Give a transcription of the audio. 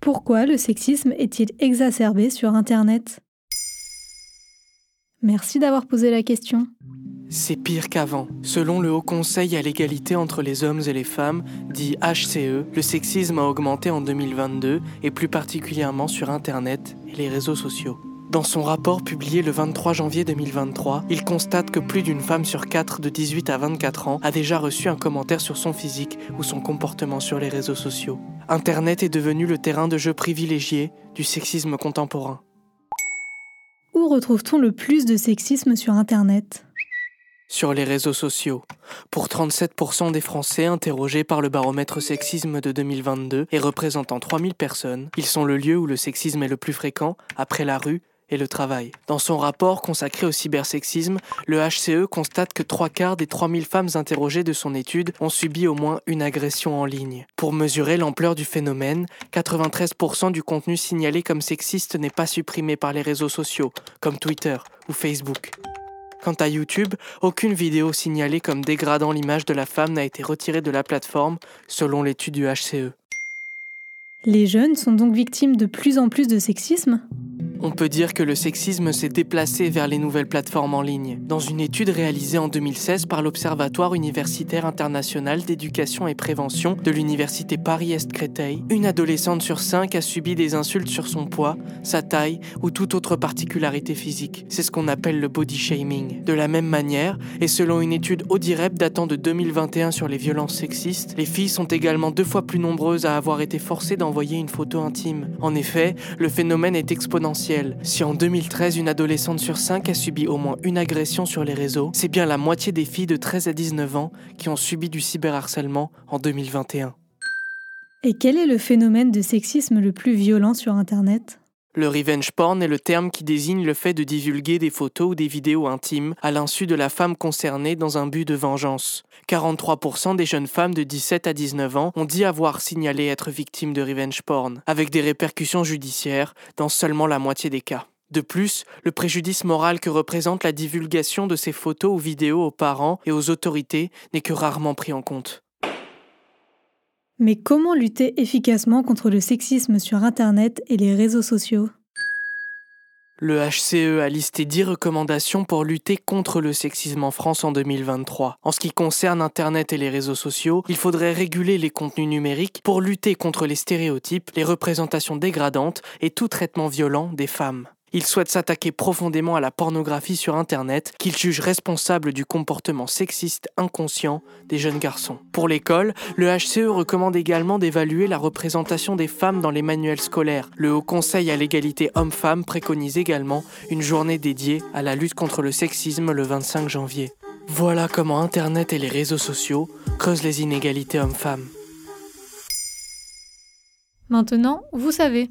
Pourquoi le sexisme est-il exacerbé sur Internet? Merci d'avoir posé la question. C'est pire qu'avant. Selon le Haut Conseil à l'égalité entre les hommes et les femmes, dit HCE, le sexisme a augmenté en 2022 et plus particulièrement sur Internet et les réseaux sociaux. Dans son rapport publié le 23 janvier 2023, il constate que plus d'une femme sur quatre de 18 à 24 ans a déjà reçu un commentaire sur son physique ou son comportement sur les réseaux sociaux. Internet est devenu le terrain de jeu privilégié du sexisme contemporain. Où retrouve-t-on le plus de sexisme sur Internet? Sur les réseaux sociaux. Pour 37% des Français interrogés par le baromètre sexisme de 2022 et représentant 3000 personnes, ils sont le lieu où le sexisme est le plus fréquent, après la rue et le travail. Dans son rapport consacré au cybersexisme, le HCE constate que trois quarts des 3000 femmes interrogées de son étude ont subi au moins une agression en ligne. Pour mesurer l'ampleur du phénomène, 93% du contenu signalé comme sexiste n'est pas supprimé par les réseaux sociaux, comme Twitter ou Facebook. Quant à YouTube, aucune vidéo signalée comme dégradant l'image de la femme n'a été retirée de la plateforme, selon l'étude du HCE. Les jeunes sont donc victimes de plus en plus de sexisme? On peut dire que le sexisme s'est déplacé vers les nouvelles plateformes en ligne. Dans une étude réalisée en 2016 par l'Observatoire universitaire international d'éducation et prévention de l'Université Paris-Est-Créteil, une adolescente sur cinq a subi des insultes sur son poids, sa taille ou toute autre particularité physique. C'est ce qu'on appelle le body shaming. De la même manière, et selon une étude Audirep datant de 2021 sur les violences sexistes, les filles sont également deux fois plus nombreuses à avoir été forcées d'envoyer une photo intime. En effet, le phénomène est exponentiel si en 2013 une adolescente sur 5 a subi au moins une agression sur les réseaux, c'est bien la moitié des filles de 13 à 19 ans qui ont subi du cyberharcèlement en 2021. Et quel est le phénomène de sexisme le plus violent sur Internet? Le revenge porn est le terme qui désigne le fait de divulguer des photos ou des vidéos intimes à l'insu de la femme concernée dans un but de vengeance. 43% des jeunes femmes de 17 à 19 ans ont dit avoir signalé être victimes de revenge porn, avec des répercussions judiciaires dans seulement la moitié des cas. De plus, le préjudice moral que représente la divulgation de ces photos ou vidéos aux parents et aux autorités n'est que rarement pris en compte. Mais comment lutter efficacement contre le sexisme sur Internet et les réseaux sociaux? Le HCE a listé 10 recommandations pour lutter contre le sexisme en France en 2023. En ce qui concerne Internet et les réseaux sociaux, il faudrait réguler les contenus numériques pour lutter contre les stéréotypes, les représentations dégradantes et tout traitement violent des femmes. Il souhaite s'attaquer profondément à la pornographie sur Internet, qu'il juge responsable du comportement sexiste inconscient des jeunes garçons. Pour l'école, le HCE recommande également d'évaluer la représentation des femmes dans les manuels scolaires. Le Haut Conseil à l'égalité homme-femme préconise également une journée dédiée à la lutte contre le sexisme le 25 janvier. Voilà comment Internet et les réseaux sociaux creusent les inégalités hommes-femmes. Maintenant, vous savez.